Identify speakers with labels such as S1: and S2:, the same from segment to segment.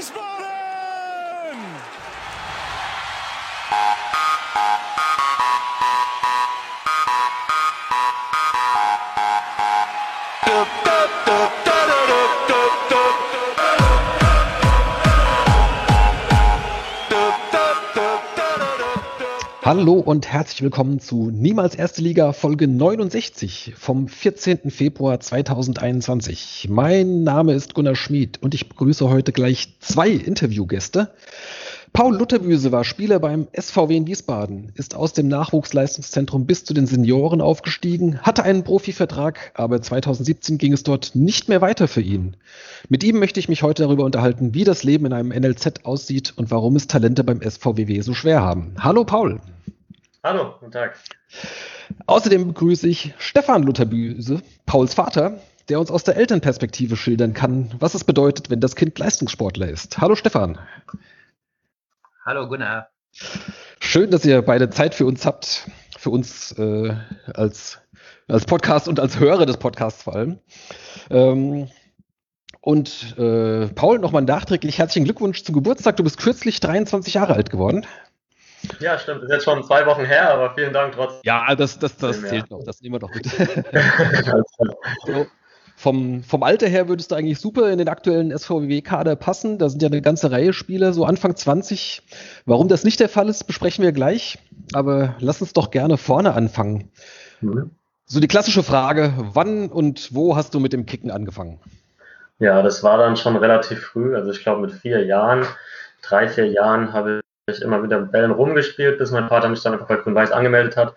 S1: Wiesbaden!
S2: Hallo und herzlich willkommen zu Niemals Erste Liga Folge 69 vom 14. Februar 2021. Mein Name ist Gunnar Schmid und ich begrüße heute gleich zwei Interviewgäste. Paul Lutterbüse war Spieler beim SVW in Wiesbaden, ist aus dem Nachwuchsleistungszentrum bis zu den Senioren aufgestiegen, hatte einen Profivertrag, aber 2017 ging es dort nicht mehr weiter für ihn. Mit ihm möchte ich mich heute darüber unterhalten, wie das Leben in einem NLZ aussieht und warum es Talente beim SVWW so schwer haben. Hallo Paul.
S3: Hallo, guten Tag.
S2: Außerdem begrüße ich Stefan Lutterbüse, Pauls Vater, der uns aus der Elternperspektive schildern kann, was es bedeutet, wenn das Kind Leistungssportler ist. Hallo Stefan.
S4: Hallo Gunnar.
S2: Schön, dass ihr beide Zeit für uns habt, für uns äh, als, als Podcast und als Hörer des Podcasts vor allem. Ähm, und äh, Paul, nochmal nachträglich herzlichen Glückwunsch zum Geburtstag. Du bist kürzlich 23 Jahre alt geworden.
S3: Ja, stimmt. Ist jetzt schon zwei Wochen her, aber vielen Dank trotzdem.
S2: Ja, das, das, das zählt noch. Das nehmen wir doch mit. so, vom, vom Alter her würdest du eigentlich super in den aktuellen SVW-Kader passen. Da sind ja eine ganze Reihe Spieler, so Anfang 20. Warum das nicht der Fall ist, besprechen wir gleich. Aber lass uns doch gerne vorne anfangen. Mhm. So die klassische Frage, wann und wo hast du mit dem Kicken angefangen?
S3: Ja, das war dann schon relativ früh. Also ich glaube mit vier Jahren, drei, vier Jahren habe ich immer wieder mit Bällen rumgespielt, bis mein Vater mich dann einfach bei Grün-Weiß angemeldet hat.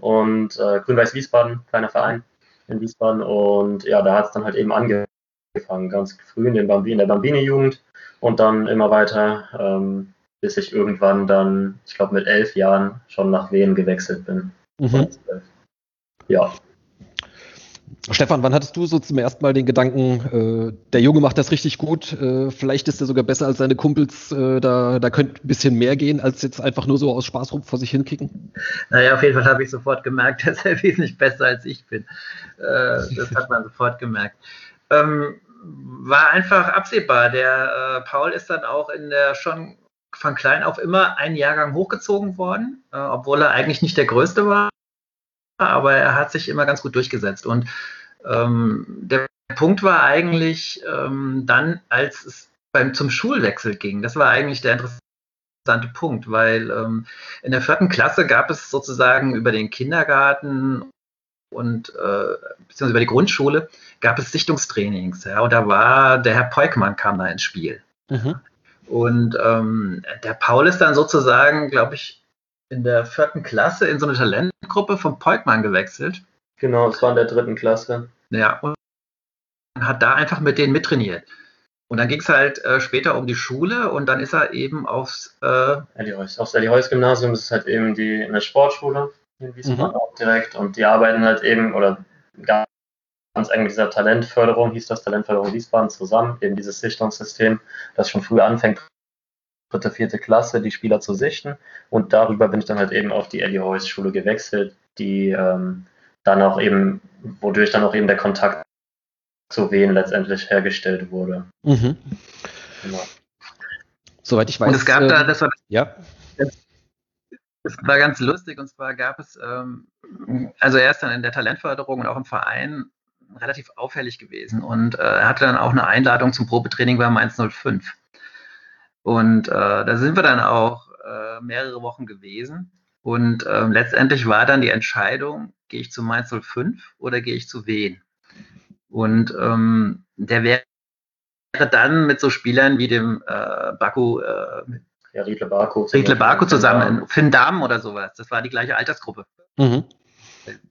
S3: Und äh, Grün-Weiß Wiesbaden, kleiner Verein in Wiesbaden. Und ja, da hat es dann halt eben angefangen, ganz früh in, den Bambi, in der Bambini-Jugend und dann immer weiter, ähm, bis ich irgendwann dann, ich glaube mit elf Jahren, schon nach Wien gewechselt bin. Mhm.
S2: Ja. Stefan, wann hattest du so zum ersten Mal den Gedanken, äh, der Junge macht das richtig gut, äh, vielleicht ist er sogar besser als seine Kumpels, äh, da, da könnte ein bisschen mehr gehen, als jetzt einfach nur so aus Spaß rum vor sich hinkicken?
S4: Naja, auf jeden Fall habe ich sofort gemerkt, dass er wesentlich besser als ich bin. Äh, das hat man sofort gemerkt. Ähm, war einfach absehbar. Der äh, Paul ist dann auch in der schon von klein auf immer einen Jahrgang hochgezogen worden, äh, obwohl er eigentlich nicht der Größte war aber er hat sich immer ganz gut durchgesetzt. Und ähm, der Punkt war eigentlich ähm, dann, als es beim, zum Schulwechsel ging, das war eigentlich der interessante Punkt, weil ähm, in der vierten Klasse gab es sozusagen über den Kindergarten und äh, beziehungsweise über die Grundschule gab es Sichtungstrainings. Ja, und da war der Herr Peukmann kam da ins Spiel. Mhm. Und ähm, der Paul ist dann sozusagen, glaube ich, in der vierten Klasse in so eine Talentgruppe von Peukmann gewechselt.
S3: Genau, es war in der dritten Klasse.
S4: Ja, und hat da einfach mit denen mittrainiert. Und dann ging es halt äh, später um die Schule und dann ist er eben aufs äh.
S3: Aufs Elihäus-Gymnasium, das ist halt eben die eine Sportschule in Wiesbaden mhm. auch direkt und die arbeiten halt eben oder ganz eng mit dieser Talentförderung, hieß das Talentförderung Wiesbaden zusammen, eben dieses Sichtungssystem, das schon früh anfängt, dritte, vierte Klasse die Spieler zu sichten. Und darüber bin ich dann halt eben auf die Eddie Hoyes Schule gewechselt, die ähm, dann auch eben, wodurch dann auch eben der Kontakt zu wen letztendlich hergestellt wurde. Mhm.
S2: Genau. Soweit ich weiß.
S4: Und es gab äh, da, das war, ja. Das, das, war ganz lustig und zwar gab es, ähm, also er ist dann in der Talentförderung und auch im Verein relativ auffällig gewesen und äh, er hatte dann auch eine Einladung zum Probetraining bei Mainz 05. Und äh, da sind wir dann auch äh, mehrere Wochen gewesen. Und äh, letztendlich war dann die Entscheidung, gehe ich zu Mainz 05 oder gehe ich zu Wien? Und ähm, der wäre dann mit so Spielern wie dem äh, Baku, äh,
S3: ja, Riedle Baku,
S4: Riedle Baku zusammen, Finn Damm oder sowas. Das war die gleiche Altersgruppe. Mhm.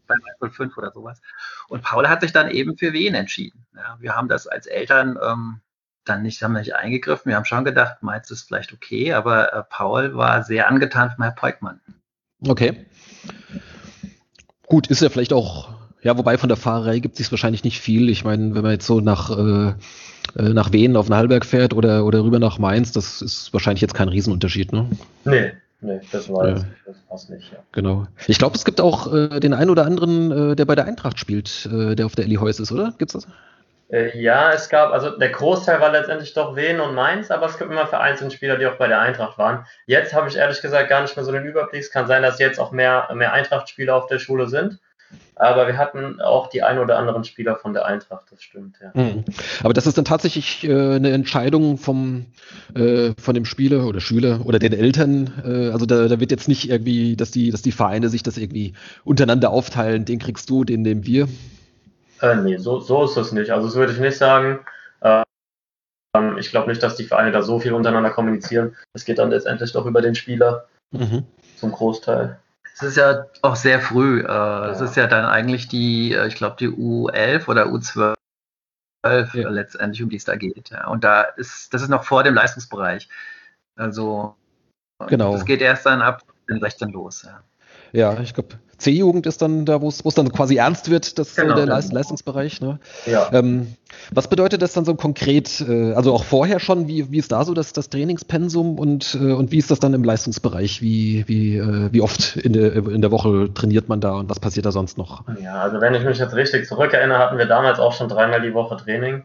S4: Bei Mainz 05 oder sowas. Und Paul hat sich dann eben für Wien entschieden. Ja, wir haben das als Eltern ähm, dann nicht, haben nicht eingegriffen. Wir haben schon gedacht, Mainz ist vielleicht okay, aber äh, Paul war sehr angetan von Herrn Peukmann.
S2: Okay. Gut, ist ja vielleicht auch, ja, wobei von der Fahrerei gibt es sich wahrscheinlich nicht viel. Ich meine, wenn man jetzt so nach, äh, äh, nach Wien auf den Hallberg fährt oder, oder rüber nach Mainz, das ist wahrscheinlich jetzt kein Riesenunterschied, ne?
S3: Nee, Nee, das war ja. das passt nicht, ja.
S2: Genau. Ich glaube, es gibt auch äh, den einen oder anderen, äh, der bei der Eintracht spielt, äh, der auf der Elli Heus ist, oder? Gibt's das?
S3: Äh, ja, es gab, also der Großteil war letztendlich doch Wien und Mainz, aber es gibt immer vereinzelte Spieler, die auch bei der Eintracht waren. Jetzt habe ich ehrlich gesagt gar nicht mehr so den Überblick. Es kann sein, dass jetzt auch mehr, mehr Eintracht-Spieler auf der Schule sind. Aber wir hatten auch die ein oder anderen Spieler von der Eintracht, das stimmt, ja. Mhm.
S2: Aber das ist dann tatsächlich äh, eine Entscheidung vom, äh, von dem Spieler oder Schüler oder den Eltern. Äh, also da, da, wird jetzt nicht irgendwie, dass die, dass die Vereine sich das irgendwie untereinander aufteilen, den kriegst du, den nehmen wir.
S3: Äh, nee, so, so ist es nicht. Also das würde ich nicht sagen. Ähm, ich glaube nicht, dass die Vereine da so viel untereinander kommunizieren. Es geht dann letztendlich doch über den Spieler mhm. zum Großteil.
S4: Es ist ja auch sehr früh. Äh, ja. Es ist ja dann eigentlich die, äh, ich glaube, die U11 oder U12 ja. letztendlich, um die es da geht. Ja. Und da ist, das ist noch vor dem Leistungsbereich. Also, genau. das geht erst dann ab 16 los. Ja.
S2: Ja, ich glaube, C-Jugend ist dann da, wo es dann quasi ernst wird, das genau, der Leist Leistungsbereich. Ne? Ja. Ähm, was bedeutet das dann so konkret, äh, also auch vorher schon, wie, wie ist da so das, das Trainingspensum und, äh, und wie ist das dann im Leistungsbereich? Wie, wie, äh, wie oft in der, in der Woche trainiert man da und was passiert da sonst noch?
S3: Ja, also wenn ich mich jetzt richtig zurückerinnere, hatten wir damals auch schon dreimal die Woche Training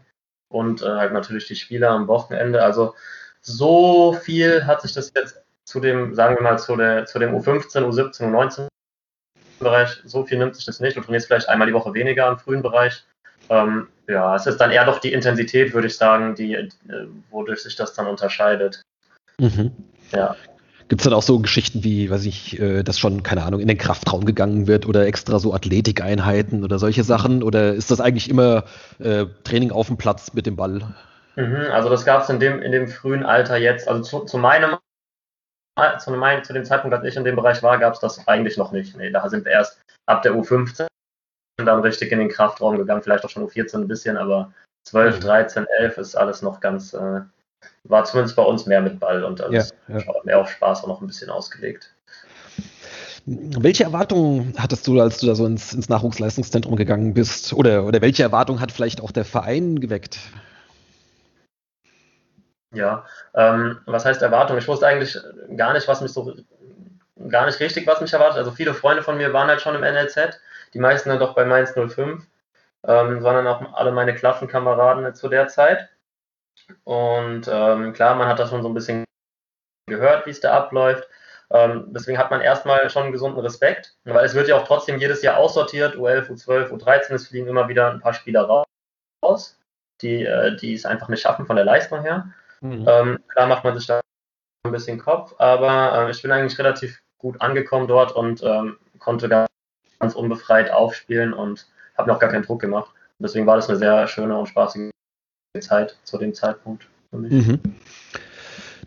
S3: und äh, halt natürlich die Spieler am Wochenende. Also so viel hat sich das jetzt zu dem, sagen wir mal, zu, der, zu dem U15, U17, U19 Bereich, so viel nimmt sich das nicht. Du trainierst vielleicht einmal die Woche weniger im frühen Bereich. Ähm, ja, es ist dann eher doch die Intensität, würde ich sagen, die, äh, wodurch sich das dann unterscheidet.
S2: Mhm. Ja. Gibt es dann auch so Geschichten wie, weiß ich, äh, dass schon, keine Ahnung, in den Kraftraum gegangen wird oder extra so Athletikeinheiten oder solche Sachen? Oder ist das eigentlich immer äh, Training auf dem Platz mit dem Ball?
S3: Mhm, also das gab es in dem, in dem frühen Alter jetzt, also zu, zu meinem zu, mein, zu dem Zeitpunkt, als ich in dem Bereich war, gab es das eigentlich noch nicht. Nee, da sind wir erst ab der U15 dann richtig in den Kraftraum gegangen, vielleicht auch schon U14 ein bisschen, aber 12, 13, 11 ist alles noch ganz, äh, war zumindest bei uns mehr mit Ball und alles ja, ja. mehr auf Spaß auch noch ein bisschen ausgelegt.
S2: Welche Erwartungen hattest du, als du da so ins, ins Nachwuchsleistungszentrum gegangen bist? Oder, oder welche Erwartungen hat vielleicht auch der Verein geweckt?
S3: Ja, ähm, was heißt Erwartung? Ich wusste eigentlich gar nicht, was mich so, gar nicht richtig, was mich erwartet. Also viele Freunde von mir waren halt schon im NLZ, die meisten dann doch bei Mainz 05, ähm, dann auch alle meine Klassenkameraden zu der Zeit. Und ähm, klar, man hat das schon so ein bisschen gehört, wie es da abläuft. Ähm, deswegen hat man erstmal schon einen gesunden Respekt, weil es wird ja auch trotzdem jedes Jahr aussortiert, U11, U12, U13, es fliegen immer wieder ein paar Spieler raus, die, äh, die es einfach nicht schaffen von der Leistung her. Mhm. Ähm, klar macht man sich da ein bisschen Kopf, aber äh, ich bin eigentlich relativ gut angekommen dort und ähm, konnte ganz, unbefreit aufspielen und habe mir auch gar keinen Druck gemacht. Und deswegen war das eine sehr schöne und spaßige Zeit zu dem Zeitpunkt für mich. Mhm.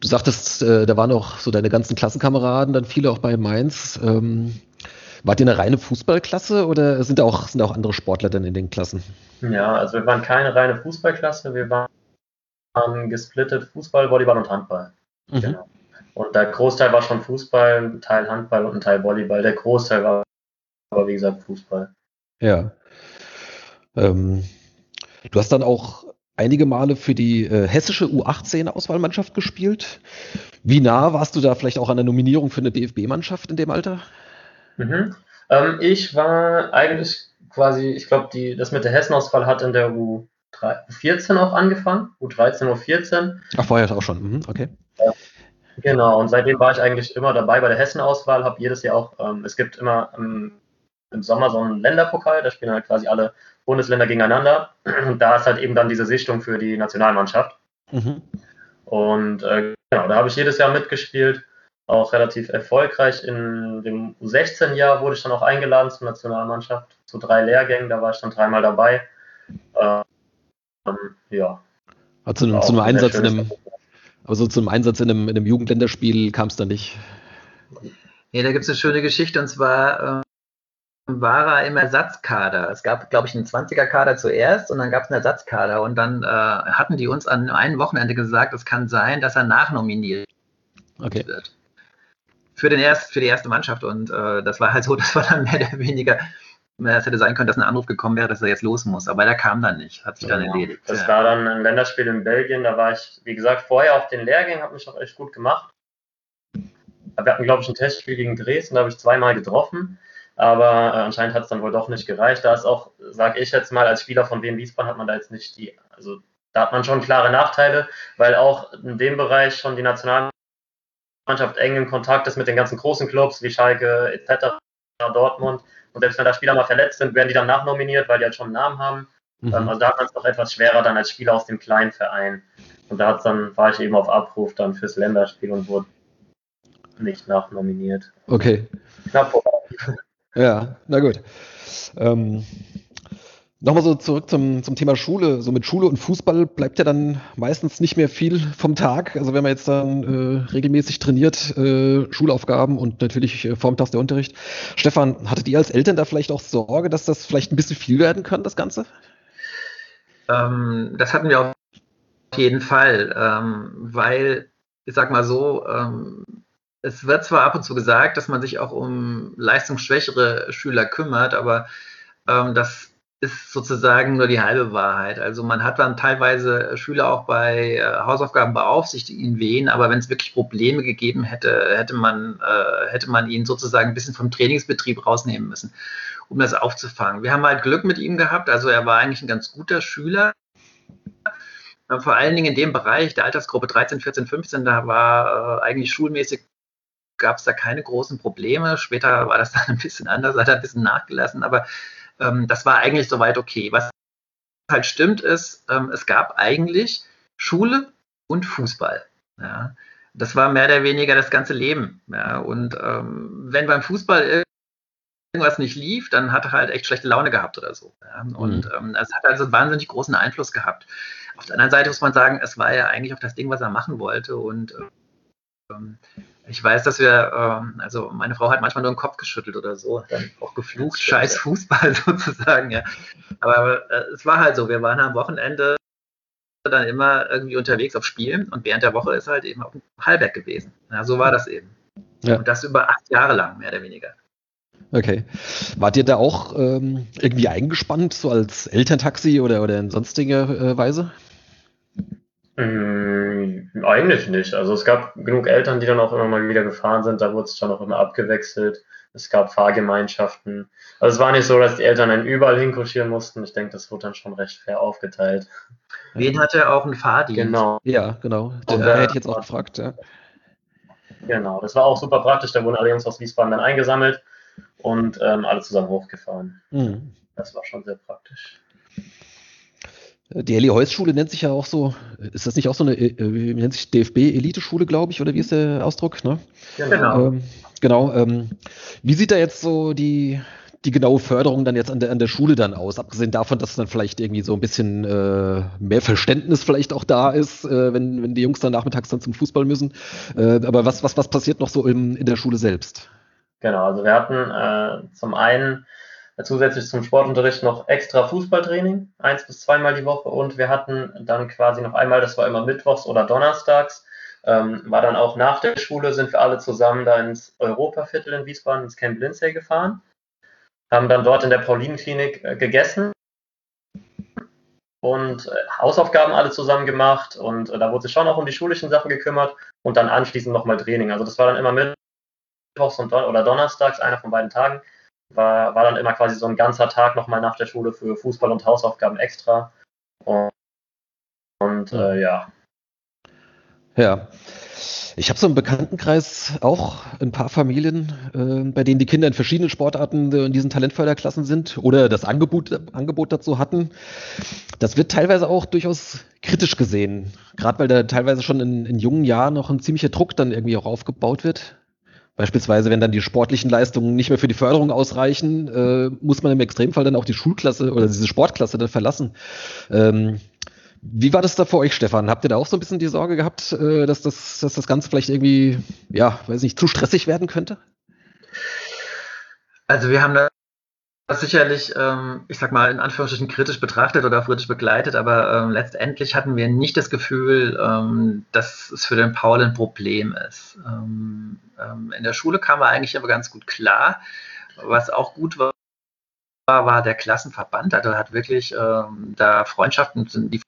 S2: Du sagtest, äh, da waren auch so deine ganzen Klassenkameraden, dann viele auch bei Mainz. Ähm, wart ihr eine reine Fußballklasse oder sind da auch, sind auch andere Sportler dann in den Klassen?
S3: Ja, also wir waren keine reine Fußballklasse, wir waren haben gesplittet Fußball, Volleyball und Handball. Mhm. Genau. Und der Großteil war schon Fußball, ein Teil Handball und ein Teil Volleyball. Der Großteil war aber, wie gesagt, Fußball.
S2: Ja. Ähm, du hast dann auch einige Male für die äh, hessische U18-Auswahlmannschaft gespielt. Wie nah warst du da vielleicht auch an der Nominierung für eine DFB-Mannschaft in dem Alter?
S3: Mhm. Ähm, ich war eigentlich quasi, ich glaube, das mit der Hessen-Auswahl hat in der U 14 auch angefangen, U13, U14.
S2: Ach, vorher auch schon, mhm, okay.
S3: Ja. Genau, und seitdem war ich eigentlich immer dabei bei der Hessen-Auswahl, habe jedes Jahr auch, ähm, es gibt immer ähm, im Sommer so einen Länderpokal, da spielen halt quasi alle Bundesländer gegeneinander. Und da ist halt eben dann diese Sichtung für die Nationalmannschaft. Mhm. Und äh, genau, da habe ich jedes Jahr mitgespielt, auch relativ erfolgreich. In dem U16-Jahr wurde ich dann auch eingeladen zur Nationalmannschaft, zu drei Lehrgängen, da war ich dann dreimal dabei. Äh,
S2: ja. Also zu, zu einem Einsatz in einem, aber zum Einsatz in einem, in einem Jugendländerspiel kam es da nicht.
S4: Ja, da gibt es eine schöne Geschichte und zwar äh, war er im Ersatzkader. Es gab, glaube ich, einen 20er-Kader zuerst und dann gab es einen Ersatzkader und dann äh, hatten die uns an einem Wochenende gesagt, es kann sein, dass er nachnominiert okay. wird. Für, den erst, für die erste Mannschaft und äh, das war halt so, das war dann mehr oder weniger es hätte sein können, dass ein Anruf gekommen wäre, dass er jetzt los muss, aber der kam dann nicht, hat sich dann ja, erledigt.
S3: Das ja. war dann ein Länderspiel in Belgien, da war ich, wie gesagt, vorher auf den Lehrgängen, habe mich auch echt gut gemacht. Wir hatten, glaube ich, ein Testspiel gegen Dresden, da habe ich zweimal getroffen. aber äh, anscheinend hat es dann wohl doch nicht gereicht. Da ist auch, sage ich jetzt mal, als Spieler von Wien Wiesbaden hat man da jetzt nicht die, also da hat man schon klare Nachteile, weil auch in dem Bereich schon die Nationalmannschaft eng in Kontakt ist mit den ganzen großen Clubs wie Schalke etc., Dortmund. Und selbst wenn da Spieler mal verletzt sind, werden die dann nachnominiert, weil die halt schon einen Namen haben. Mhm. Ähm, also da man es doch etwas schwerer dann als Spieler aus dem kleinen Verein. Und da dann, war ich eben auf Abruf dann fürs Länderspiel und wurde nicht nachnominiert.
S2: Okay. Knapp vorbei. Ja, na gut. Ähm, Nochmal so zurück zum, zum Thema Schule. So mit Schule und Fußball bleibt ja dann meistens nicht mehr viel vom Tag. Also wenn man jetzt dann äh, regelmäßig trainiert, äh, Schulaufgaben und natürlich äh, vormittags der Unterricht. Stefan, hattet ihr als Eltern da vielleicht auch Sorge, dass das vielleicht ein bisschen viel werden kann, das Ganze?
S4: Ähm, das hatten wir auf jeden Fall, ähm, weil, ich sag mal so, ähm, es wird zwar ab und zu gesagt, dass man sich auch um leistungsschwächere Schüler kümmert, aber ähm, das ist sozusagen nur die halbe Wahrheit. Also man hat dann teilweise Schüler auch bei äh, Hausaufgaben beaufsichtigt ihnen wen, aber wenn es wirklich Probleme gegeben hätte, hätte man, äh, hätte man ihn sozusagen ein bisschen vom Trainingsbetrieb rausnehmen müssen, um das aufzufangen. Wir haben halt Glück mit ihm gehabt, also er war eigentlich ein ganz guter Schüler. Vor allen Dingen in dem Bereich der Altersgruppe 13, 14, 15, da war äh, eigentlich schulmäßig gab es da keine großen Probleme. Später war das dann ein bisschen anders, hat er ein bisschen nachgelassen, aber ähm, das war eigentlich soweit okay. Was halt stimmt ist, ähm, es gab eigentlich Schule und Fußball. Ja. Das war mehr oder weniger das ganze Leben. Ja. Und ähm, wenn beim Fußball irgendwas nicht lief, dann hat er halt echt schlechte Laune gehabt oder so. Ja. Und mhm. ähm, es hat also einen wahnsinnig großen Einfluss gehabt. Auf der anderen Seite muss man sagen, es war ja eigentlich auch das Ding, was er machen wollte. Und ähm, ich weiß, dass wir, ähm, also meine Frau hat manchmal nur den Kopf geschüttelt oder so, dann auch geflucht, scheiß Fußball sozusagen, ja. Aber äh, es war halt so, wir waren am Wochenende dann immer irgendwie unterwegs auf Spielen und während der Woche ist halt eben auf dem Hallberg gewesen. Ja, so war das eben. Ja. Und das über acht Jahre lang, mehr oder weniger.
S2: Okay. Wart ihr da auch ähm, irgendwie eingespannt, so als Elterntaxi oder, oder in sonstiger äh, Weise?
S3: Hm, eigentlich nicht. Also es gab genug Eltern, die dann auch immer mal wieder gefahren sind. Da wurde es schon auch immer abgewechselt. Es gab Fahrgemeinschaften. Also es war nicht so, dass die Eltern einen überall hinkurschieren mussten. Ich denke, das wurde dann schon recht fair aufgeteilt.
S4: Wen hatte auch einen Fahrdienst?
S2: Genau. Ja, genau. Den hätte ich jetzt auch gefragt, ja.
S3: Genau, das war auch super praktisch. Da wurden alle Jungs aus Wiesbaden dann eingesammelt und ähm, alle zusammen hochgefahren. Mhm. Das war schon sehr praktisch.
S2: Die Ellie Heuss Schule nennt sich ja auch so, ist das nicht auch so eine, äh, wie nennt sich DFB Elite-Schule, glaube ich, oder wie ist der Ausdruck? Ne? Genau. Ähm, genau. Ähm, wie sieht da jetzt so die, die genaue Förderung dann jetzt an der, an der Schule dann aus? Abgesehen davon, dass dann vielleicht irgendwie so ein bisschen äh, mehr Verständnis vielleicht auch da ist, äh, wenn, wenn die Jungs dann nachmittags dann zum Fußball müssen. Äh, aber was, was, was passiert noch so im, in der Schule selbst?
S3: Genau, also wir hatten äh, zum einen zusätzlich zum Sportunterricht noch extra Fußballtraining, eins bis zweimal die Woche. Und wir hatten dann quasi noch einmal, das war immer mittwochs oder donnerstags, ähm, war dann auch nach der Schule, sind wir alle zusammen da ins Europaviertel in Wiesbaden, ins Camp Lindsay gefahren, haben dann dort in der Paulinenklinik äh, gegessen. Und äh, Hausaufgaben alle zusammen gemacht. Und äh, da wurde sich schon auch um die schulischen Sachen gekümmert. Und dann anschließend nochmal Training. Also das war dann immer mittwochs und Don oder donnerstags, einer von beiden Tagen war, war dann immer quasi so ein ganzer Tag nochmal nach der Schule für Fußball und Hausaufgaben extra. Und, und äh, ja.
S2: Ja. Ich habe so im Bekanntenkreis auch ein paar Familien, äh, bei denen die Kinder in verschiedenen Sportarten in diesen Talentförderklassen sind oder das Angebot, Angebot dazu hatten. Das wird teilweise auch durchaus kritisch gesehen, gerade weil da teilweise schon in, in jungen Jahren noch ein ziemlicher Druck dann irgendwie auch aufgebaut wird. Beispielsweise, wenn dann die sportlichen Leistungen nicht mehr für die Förderung ausreichen, äh, muss man im Extremfall dann auch die Schulklasse oder diese Sportklasse dann verlassen. Ähm, wie war das da für euch, Stefan? Habt ihr da auch so ein bisschen die Sorge gehabt, äh, dass, das, dass das Ganze vielleicht irgendwie, ja, weiß nicht, zu stressig werden könnte?
S4: Also wir haben da sicherlich, ähm, ich sag mal, in Anführungsstrichen kritisch betrachtet oder kritisch begleitet, aber ähm, letztendlich hatten wir nicht das Gefühl, ähm, dass es für den Paul ein Problem ist. Ähm, ähm, in der Schule kam er eigentlich aber ganz gut klar. Was auch gut war, war der Klassenverband. Also hat wirklich ähm, da Freundschaften, die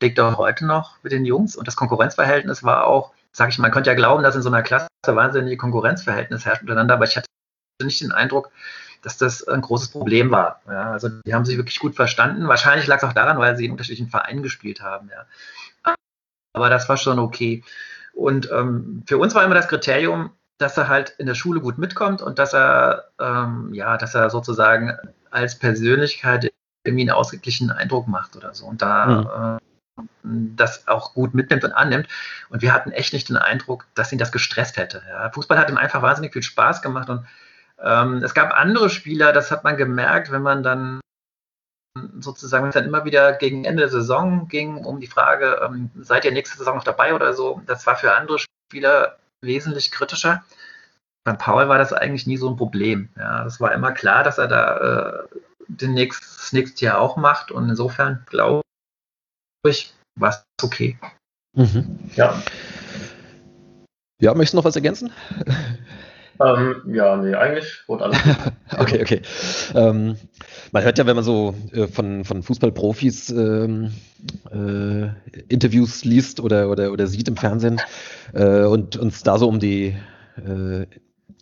S4: pflegt er heute noch mit den Jungs und das Konkurrenzverhältnis war auch, sag ich mal, man könnte ja glauben, dass in so einer Klasse wahnsinnige Konkurrenzverhältnis herrscht miteinander, aber ich hatte nicht den Eindruck, dass das ein großes Problem war. Ja, also die haben sich wirklich gut verstanden. Wahrscheinlich lag es auch daran, weil sie in unterschiedlichen Vereinen gespielt haben. Ja. Aber das war schon okay. Und ähm, für uns war immer das Kriterium, dass er halt in der Schule gut mitkommt und dass er, ähm, ja, dass er sozusagen als Persönlichkeit irgendwie einen ausgeglichenen Eindruck macht oder so. Und da mhm. äh, das auch gut mitnimmt und annimmt. Und wir hatten echt nicht den Eindruck, dass ihn das gestresst hätte. Ja. Fußball hat ihm einfach wahnsinnig viel Spaß gemacht und ähm, es gab andere Spieler, das hat man gemerkt, wenn man dann sozusagen, wenn es dann immer wieder gegen Ende der Saison ging, um die Frage, ähm, seid ihr nächste Saison noch dabei oder so, das war für andere Spieler wesentlich kritischer. Beim Paul war das eigentlich nie so ein Problem. Ja, das war immer klar, dass er da äh, den nächst, das nächste Jahr auch macht und insofern glaube ich, war es okay.
S2: Mhm. Ja. Ja, möchtest du noch was ergänzen?
S3: Ähm, ja, nee, eigentlich wurde alles.
S2: okay, okay. Ähm, man hört ja, wenn man so äh, von, von Fußballprofis ähm, äh, Interviews liest oder, oder, oder sieht im Fernsehen äh, und uns da so um die äh,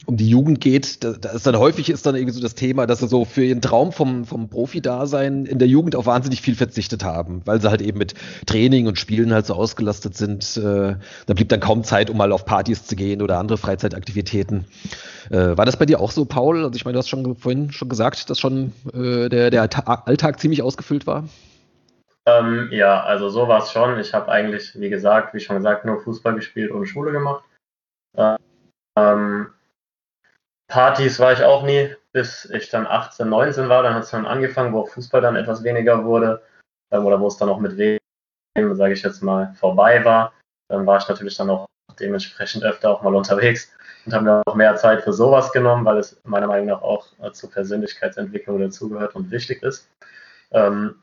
S2: um die Jugend geht, da, da, ist dann häufig ist dann irgendwie so das Thema, dass sie so für ihren Traum vom, vom Profi-Dasein in der Jugend auch wahnsinnig viel verzichtet haben, weil sie halt eben mit Training und Spielen halt so ausgelastet sind. Äh, da blieb dann kaum Zeit, um mal auf Partys zu gehen oder andere Freizeitaktivitäten. Äh, war das bei dir auch so, Paul? Also ich meine, du hast schon vorhin schon gesagt, dass schon äh, der, der Alltag ziemlich ausgefüllt war.
S3: Ähm, ja, also so war es schon. Ich habe eigentlich, wie gesagt, wie schon gesagt, nur Fußball gespielt und Schule gemacht. Ähm, Partys war ich auch nie, bis ich dann 18, 19 war. Dann hat es dann angefangen, wo Fußball dann etwas weniger wurde ähm, oder wo es dann auch mit wem, sage ich jetzt mal, vorbei war. Dann war ich natürlich dann auch dementsprechend öfter auch mal unterwegs und habe mir auch mehr Zeit für sowas genommen, weil es meiner Meinung nach auch äh, zur Persönlichkeitsentwicklung dazugehört und wichtig ist. Ähm,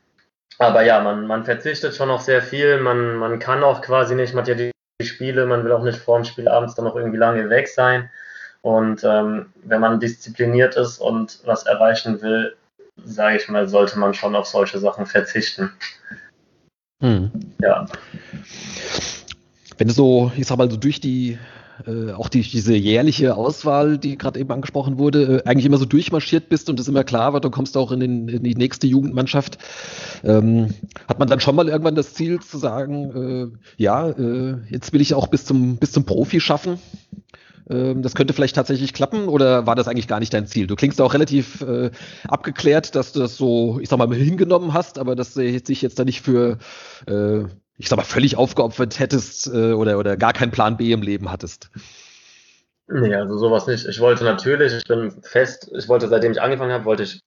S3: aber ja, man, man verzichtet schon auf sehr viel. Man, man kann auch quasi nicht, man hat ja die Spiele, man will auch nicht vor dem Spiel abends dann noch irgendwie lange weg sein. Und ähm, wenn man diszipliniert ist und was erreichen will, sage ich mal, sollte man schon auf solche Sachen verzichten.
S2: Hm. Ja. Wenn du so, ich sag mal, so durch die äh, auch die, diese jährliche Auswahl, die gerade eben angesprochen wurde, äh, eigentlich immer so durchmarschiert bist und es immer klar war, du kommst auch in, den, in die nächste Jugendmannschaft, ähm, hat man dann schon mal irgendwann das Ziel zu sagen, äh, ja, äh, jetzt will ich auch bis zum, bis zum Profi schaffen? Ähm, das könnte vielleicht tatsächlich klappen oder war das eigentlich gar nicht dein Ziel? Du klingst auch relativ äh, abgeklärt, dass du das so, ich sag mal, hingenommen hast, aber dass du sich jetzt da nicht für, äh, ich sag mal, völlig aufgeopfert hättest äh, oder, oder gar keinen Plan B im Leben hattest.
S3: Nee, also sowas nicht. Ich wollte natürlich, ich bin fest, ich wollte, seitdem ich angefangen habe, wollte ich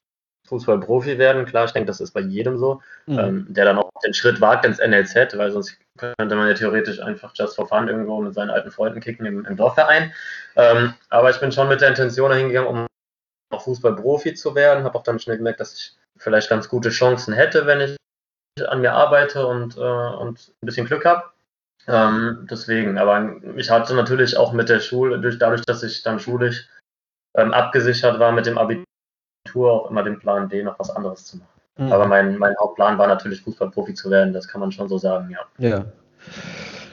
S3: Fußballprofi werden. Klar, ich denke, das ist bei jedem so, mhm. ähm, der dann auch den Schritt wagt ins NLZ, weil sonst könnte man ja theoretisch einfach just for fun irgendwo mit seinen alten Freunden kicken im, im Dorfverein. Ähm, aber ich bin schon mit der Intention dahingegangen, um auch Fußballprofi zu werden. Habe auch dann schnell gemerkt, dass ich vielleicht ganz gute Chancen hätte, wenn ich an mir arbeite und, äh, und ein bisschen Glück habe. Ähm, deswegen, aber ich hatte natürlich auch mit der Schule, durch, dadurch, dass ich dann schulisch ähm, abgesichert war mit dem Abitur, auch immer den Plan B, noch was anderes zu machen. Mhm. Aber mein, mein Hauptplan war natürlich Fußballprofi zu werden, das kann man schon so sagen, ja.
S2: Ja.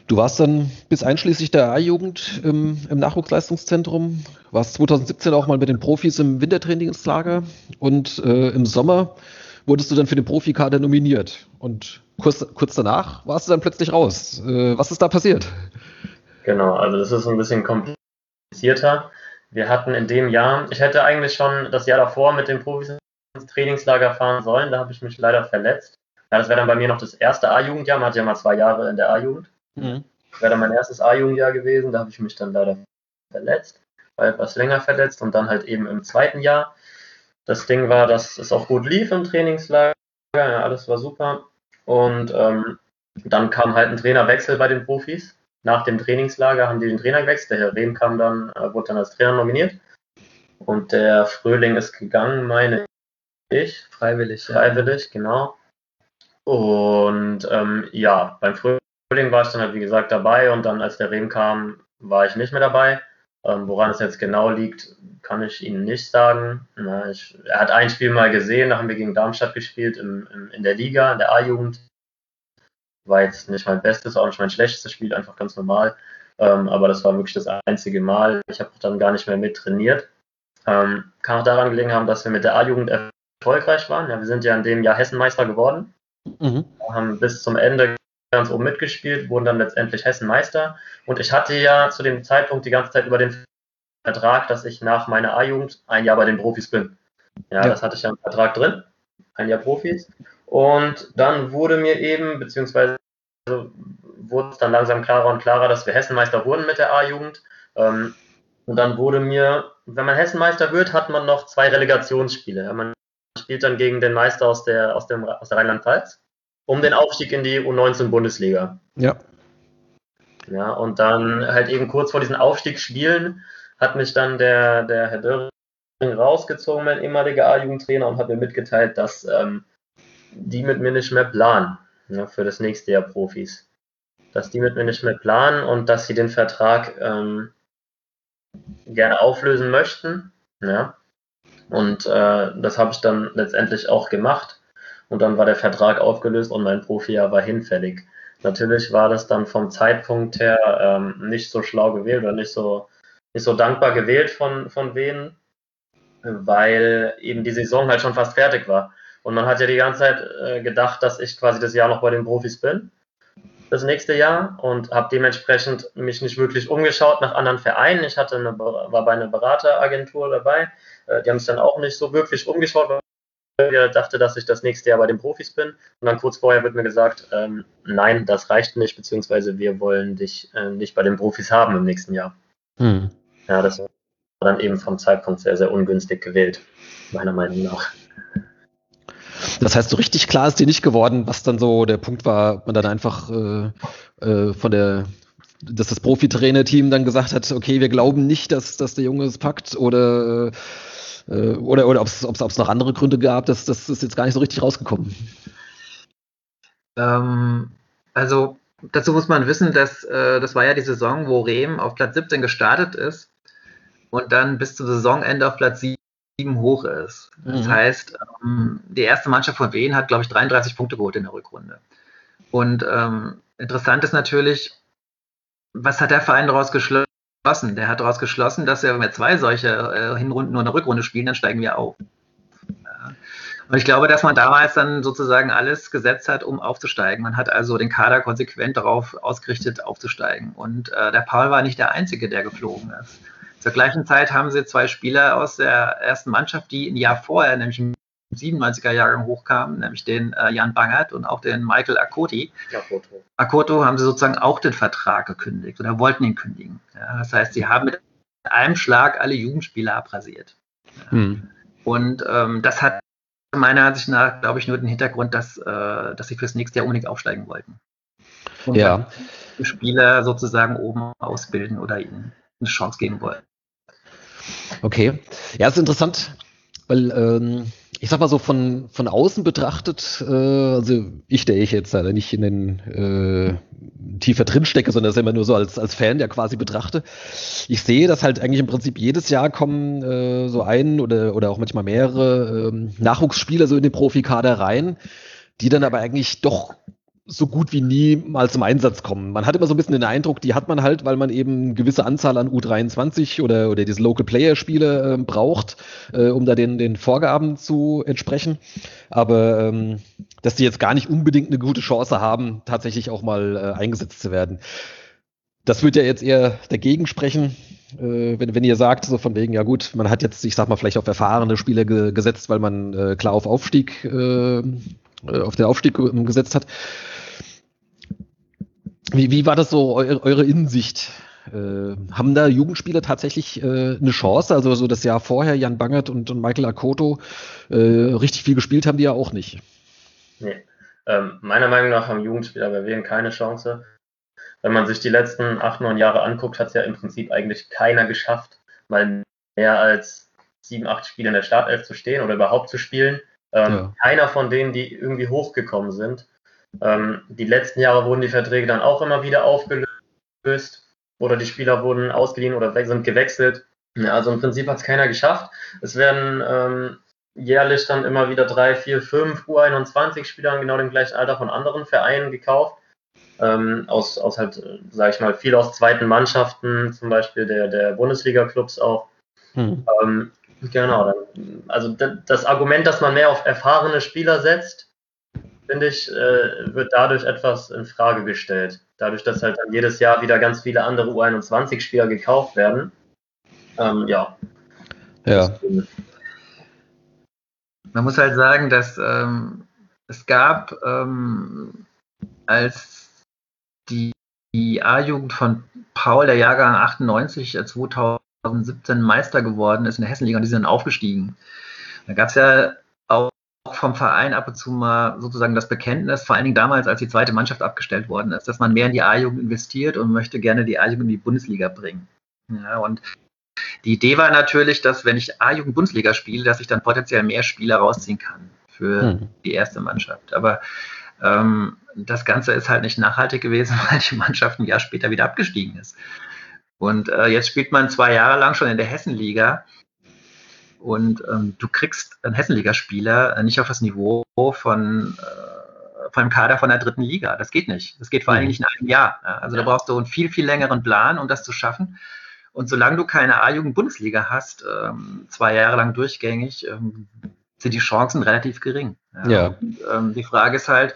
S2: Du warst dann bis einschließlich der A-Jugend im, im, Nachwuchsleistungszentrum, warst 2017 auch mal mit den Profis im Wintertrainingslager und äh, im Sommer wurdest du dann für den Profikader nominiert. Und kurz, kurz danach warst du dann plötzlich raus. Äh, was ist da passiert?
S3: Genau, also das ist ein bisschen komplizierter. Wir hatten in dem Jahr, ich hätte eigentlich schon das Jahr davor mit den Profis ins Trainingslager fahren sollen. Da habe ich mich leider verletzt. Ja, das wäre dann bei mir noch das erste A-Jugendjahr. Man hat ja mal zwei Jahre in der A-Jugend. Mhm. Das wäre dann mein erstes A-Jugendjahr gewesen. Da habe ich mich dann leider verletzt, war etwas länger verletzt und dann halt eben im zweiten Jahr. Das Ding war, dass es auch gut lief im Trainingslager. Ja, alles war super. Und ähm, dann kam halt ein Trainerwechsel bei den Profis. Nach dem Trainingslager haben die den Trainer gewechselt. Der Herr Rehm kam dann, äh, wurde dann als Trainer nominiert. Und der Fröhling ist gegangen, meine ich.
S4: Freiwillig.
S3: Freiwillig, ja. genau. Und ähm, ja, beim Frühling war ich dann halt wie gesagt dabei und dann als der Rehm kam, war ich nicht mehr dabei. Ähm, woran es jetzt genau liegt, kann ich Ihnen nicht sagen. Na, ich, er hat ein Spiel mal gesehen, da haben wir gegen Darmstadt gespielt im, im, in der Liga, in der A-Jugend. War jetzt nicht mein bestes, auch nicht mein schlechtestes Spiel, einfach ganz normal. Ähm, aber das war wirklich das einzige Mal. Ich habe dann gar nicht mehr mit trainiert. Ähm, kann auch daran gelegen haben, dass wir mit der A-Jugend erfolgreich waren. Ja, wir sind ja in dem Jahr Hessenmeister geworden. Mhm. Haben bis zum Ende ganz oben mitgespielt, wurden dann letztendlich Hessenmeister. Und ich hatte ja zu dem Zeitpunkt die ganze Zeit über den Vertrag, dass ich nach meiner A-Jugend ein Jahr bei den Profis bin. Ja, ja, das hatte ich ja im Vertrag drin. Ein Jahr Profis. Und dann wurde mir eben, beziehungsweise wurde es dann langsam klarer und klarer, dass wir Hessenmeister wurden mit der A-Jugend. Ähm, und dann wurde mir, wenn man Hessenmeister wird, hat man noch zwei Relegationsspiele. Man spielt dann gegen den Meister aus der, aus dem, aus der Rheinland-Pfalz um den Aufstieg in die U19-Bundesliga.
S2: Ja.
S3: Ja, und dann halt eben kurz vor diesen Aufstiegsspielen hat mich dann der, der Herr Dörring rausgezogen, mein ehemaliger A-Jugendtrainer, und hat mir mitgeteilt, dass ähm, die mit mir nicht mehr planen ja, für das nächste Jahr Profis. Dass die mit mir nicht mehr planen und dass sie den Vertrag ähm, gerne auflösen möchten. Ja. Und äh, das habe ich dann letztendlich auch gemacht. Und dann war der Vertrag aufgelöst und mein Profijahr war hinfällig. Natürlich war das dann vom Zeitpunkt her ähm, nicht so schlau gewählt oder nicht so, nicht so dankbar gewählt von, von wen, weil eben die Saison halt schon fast fertig war. Und man hat ja die ganze Zeit äh, gedacht, dass ich quasi das Jahr noch bei den Profis bin, das nächste Jahr, und habe dementsprechend mich nicht wirklich umgeschaut nach anderen Vereinen. Ich hatte eine, war bei einer Berateragentur dabei, äh, die haben sich dann auch nicht so wirklich umgeschaut, weil ich dachte, dass ich das nächste Jahr bei den Profis bin. Und dann kurz vorher wird mir gesagt, ähm, nein, das reicht nicht, beziehungsweise wir wollen dich äh, nicht bei den Profis haben im nächsten Jahr. Hm. Ja, das war dann eben vom Zeitpunkt sehr, sehr ungünstig gewählt, meiner Meinung nach.
S2: Das heißt, so richtig klar ist dir nicht geworden, was dann so der Punkt war, ob man dann einfach äh, äh, von der, dass das Profi-Trainer-Team dann gesagt hat, okay, wir glauben nicht, dass, dass der Junge es packt oder äh, oder oder ob es noch andere Gründe gab, das, das ist jetzt gar nicht so richtig rausgekommen.
S4: Ähm, also dazu muss man wissen, dass äh, das war ja die Saison, wo Rehm auf Platz 17 gestartet ist und dann bis zum Saisonende auf Platz 7 hoch ist. Das mhm. heißt, ähm, die erste Mannschaft von Wien hat, glaube ich, 33 Punkte geholt in der Rückrunde. Und ähm, interessant ist natürlich, was hat der Verein daraus geschlossen? Der hat daraus geschlossen, dass wir, wenn wir zwei solche äh, Hinrunden und eine Rückrunde spielen, dann steigen wir auf. Ja. Und ich glaube, dass man damals dann sozusagen alles gesetzt hat, um aufzusteigen. Man hat also den Kader konsequent darauf ausgerichtet, aufzusteigen. Und äh, der Paul war nicht der Einzige, der geflogen ist. Zur gleichen Zeit haben sie zwei Spieler aus der ersten Mannschaft, die ein Jahr vorher, nämlich im 97er Jahrgang hochkamen, nämlich den äh, Jan Bangert und auch den Michael Akoti. Akoto. Akoto haben sie sozusagen auch den Vertrag gekündigt oder wollten ihn kündigen. Ja, das heißt, sie haben mit einem Schlag alle Jugendspieler abrasiert. Ja. Hm. Und ähm, das hat meiner Ansicht nach, glaube ich, nur den Hintergrund, dass, äh, dass sie fürs nächste Jahr unbedingt aufsteigen wollten. Und ja. Spieler sozusagen oben ausbilden oder ihnen eine Chance geben wollten.
S2: Okay. Ja, ist interessant, weil ähm, ich sag mal so von, von außen betrachtet, äh, also ich, der ich jetzt leider nicht in den äh, tiefer drin stecke, sondern das immer nur so als, als Fan, der quasi betrachte. Ich sehe, dass halt eigentlich im Prinzip jedes Jahr kommen äh, so ein oder, oder auch manchmal mehrere äh, Nachwuchsspieler so in den Profikader rein, die dann aber eigentlich doch so gut wie nie mal zum Einsatz kommen. Man hat immer so ein bisschen den Eindruck, die hat man halt, weil man eben eine gewisse Anzahl an U23 oder, oder diese Local Player Spiele äh, braucht, äh, um da den, den Vorgaben zu entsprechen. Aber ähm, dass die jetzt gar nicht unbedingt eine gute Chance haben, tatsächlich auch mal äh, eingesetzt zu werden. Das wird ja jetzt eher dagegen sprechen, äh, wenn, wenn ihr sagt, so von wegen, ja gut, man hat jetzt, ich sag mal, vielleicht auf erfahrene Spieler ge gesetzt, weil man äh, klar auf Aufstieg, äh, auf den Aufstieg gesetzt hat. Wie, wie war das so eure, eure Innensicht? Äh, haben da Jugendspieler tatsächlich äh, eine Chance? Also so das Jahr vorher, Jan Bangert und, und Michael Akoto, äh, richtig viel gespielt haben die ja auch nicht.
S3: Nee. Ähm, meiner Meinung nach haben Jugendspieler bei Wien keine Chance. Wenn man sich die letzten acht, neun Jahre anguckt, hat es ja im Prinzip eigentlich keiner geschafft, mal mehr als sieben, acht Spiele in der Startelf zu stehen oder überhaupt zu spielen. Ähm, ja. Keiner von denen, die irgendwie hochgekommen sind. Ähm, die letzten Jahre wurden die Verträge dann auch immer wieder aufgelöst oder die Spieler wurden ausgeliehen oder sind gewechselt. Ja, also im Prinzip hat es keiner geschafft. Es werden ähm, jährlich dann immer wieder drei, vier, fünf U21-Spieler in genau dem gleichen Alter von anderen Vereinen gekauft. Ähm, aus, aus halt, sag ich mal, viel aus zweiten Mannschaften, zum Beispiel der, der Bundesliga-Clubs auch. Hm. Ähm, Genau, also das Argument, dass man mehr auf erfahrene Spieler setzt, finde ich, äh, wird dadurch etwas in Frage gestellt. Dadurch, dass halt dann jedes Jahr wieder ganz viele andere U21-Spieler gekauft werden. Ähm, ja.
S4: Ja. Man muss halt sagen, dass ähm, es gab, ähm, als die, die A-Jugend von Paul, der Jahrgang 98, 2017 Meister geworden ist in der Hessenliga und die sind dann aufgestiegen. Da gab es ja auch vom Verein ab und zu mal sozusagen das Bekenntnis, vor allen Dingen damals, als die zweite Mannschaft abgestellt worden ist, dass man mehr in die A-Jugend investiert und möchte gerne die A-Jugend in die Bundesliga bringen. Ja, und die Idee war natürlich, dass wenn ich A-Jugend Bundesliga spiele, dass ich dann potenziell mehr Spieler rausziehen kann für hm. die erste Mannschaft. Aber ähm, das Ganze ist halt nicht nachhaltig gewesen, weil die Mannschaft ein Jahr später wieder abgestiegen ist. Und äh, jetzt spielt man zwei Jahre lang schon in der Hessenliga und ähm, du kriegst einen Hessenligaspieler äh, nicht auf das Niveau von, äh, von einem Kader von der dritten Liga. Das geht nicht. Das geht vor allem mhm. nicht in einem Jahr. Also da brauchst du einen viel, viel längeren Plan, um das zu schaffen. Und solange du keine A-Jugend-Bundesliga hast, ähm, zwei Jahre lang durchgängig, ähm, sind die Chancen relativ gering. Ja. ja. Und, ähm, die Frage ist halt,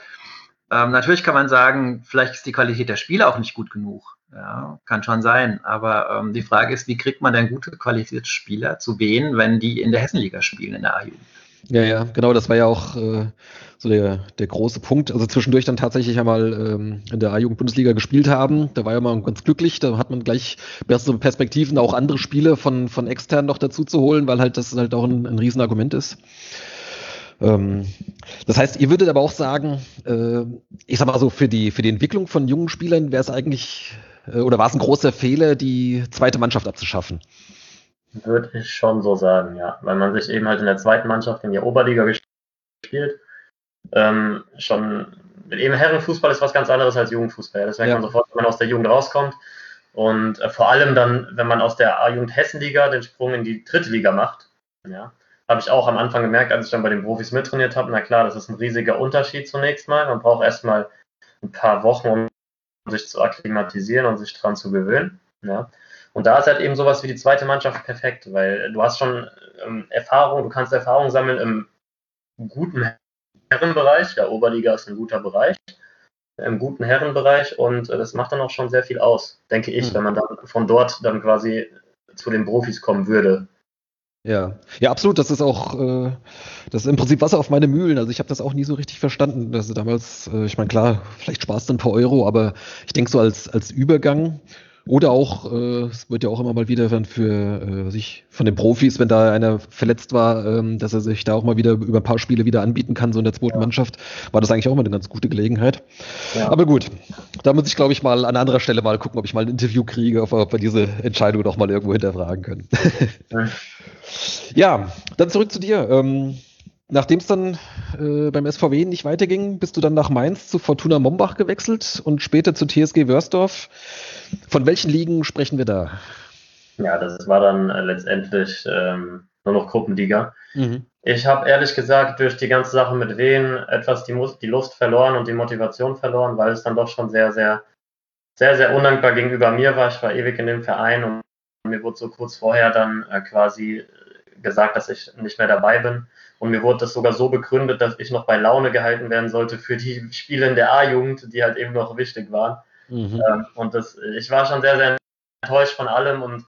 S4: ähm, natürlich kann man sagen, vielleicht ist die Qualität der Spieler auch nicht gut genug. Ja, kann schon sein. Aber ähm, die Frage ist, wie kriegt man denn gute qualifizierte Spieler zu wen, wenn die in der Hessenliga spielen, in der A-Jugend?
S2: Ja, ja, genau, das war ja auch äh, so der, der große Punkt. Also zwischendurch dann tatsächlich einmal ähm, in der A-Jugend-Bundesliga gespielt haben. Da war ja mal ganz glücklich. Da hat man gleich bessere Perspektiven, auch andere Spiele von, von extern noch dazu zu holen, weil halt das halt auch ein, ein Riesenargument ist. Ähm, das heißt, ihr würdet aber auch sagen, äh, ich sag mal so, für die, für die Entwicklung von jungen Spielern wäre es eigentlich, oder war es ein großer Fehler, die zweite Mannschaft abzuschaffen?
S3: Würde ich schon so sagen, ja. Weil man sich eben halt in der zweiten Mannschaft in der Oberliga gespielt, ähm, schon eben Herrenfußball ist was ganz anderes als Jugendfußball. Das merkt ja. man sofort, wenn man aus der Jugend rauskommt. Und äh, vor allem dann, wenn man aus der A-Jugend Hessenliga den Sprung in die dritte Liga macht, ja, habe ich auch am Anfang gemerkt, als ich dann bei den Profis mittrainiert habe. Na klar, das ist ein riesiger Unterschied zunächst mal. Man braucht erstmal ein paar Wochen, um sich zu akklimatisieren und sich daran zu gewöhnen. Ja. Und da ist halt eben sowas wie die zweite Mannschaft perfekt, weil du hast schon ähm, Erfahrung, du kannst Erfahrung sammeln im guten Herrenbereich. Der Oberliga ist ein guter Bereich, im guten Herrenbereich und äh, das macht dann auch schon sehr viel aus, denke ich, mhm. wenn man dann von dort dann quasi zu den Profis kommen würde.
S2: Ja, ja, absolut. Das ist auch, äh, das ist im Prinzip Wasser auf meine Mühlen. Also ich habe das auch nie so richtig verstanden. Also damals, äh, ich meine, klar, vielleicht Spaß ein paar Euro, aber ich denke so als, als Übergang oder auch, äh, es wird ja auch immer mal wieder dann für äh, sich von den Profis, wenn da einer verletzt war, ähm, dass er sich da auch mal wieder über ein paar Spiele wieder anbieten kann, so in der zweiten ja. Mannschaft, war das eigentlich auch mal eine ganz gute Gelegenheit. Ja. Aber gut, da muss ich, glaube ich, mal an anderer Stelle mal gucken, ob ich mal ein Interview kriege, ob, ob wir diese Entscheidung doch mal irgendwo hinterfragen können. ja. ja, dann zurück zu dir. Ähm, Nachdem es dann äh, beim SVW nicht weiterging, bist du dann nach Mainz zu Fortuna Mombach gewechselt und später zu TSG Wörsdorf. Von welchen Ligen sprechen wir da?
S3: Ja, das war dann äh, letztendlich ähm, nur noch Gruppenliga. Mhm. Ich habe ehrlich gesagt durch die ganze Sache mit Wien etwas die, die Lust verloren und die Motivation verloren, weil es dann doch schon sehr, sehr, sehr, sehr undankbar gegenüber mir war. Ich war ewig in dem Verein und mir wurde so kurz vorher dann äh, quasi gesagt, dass ich nicht mehr dabei bin. Und mir wurde das sogar so begründet, dass ich noch bei Laune gehalten werden sollte für die Spiele in der A-Jugend, die halt eben noch wichtig waren. Mhm. Ähm, und das, ich war schon sehr, sehr enttäuscht von allem. Und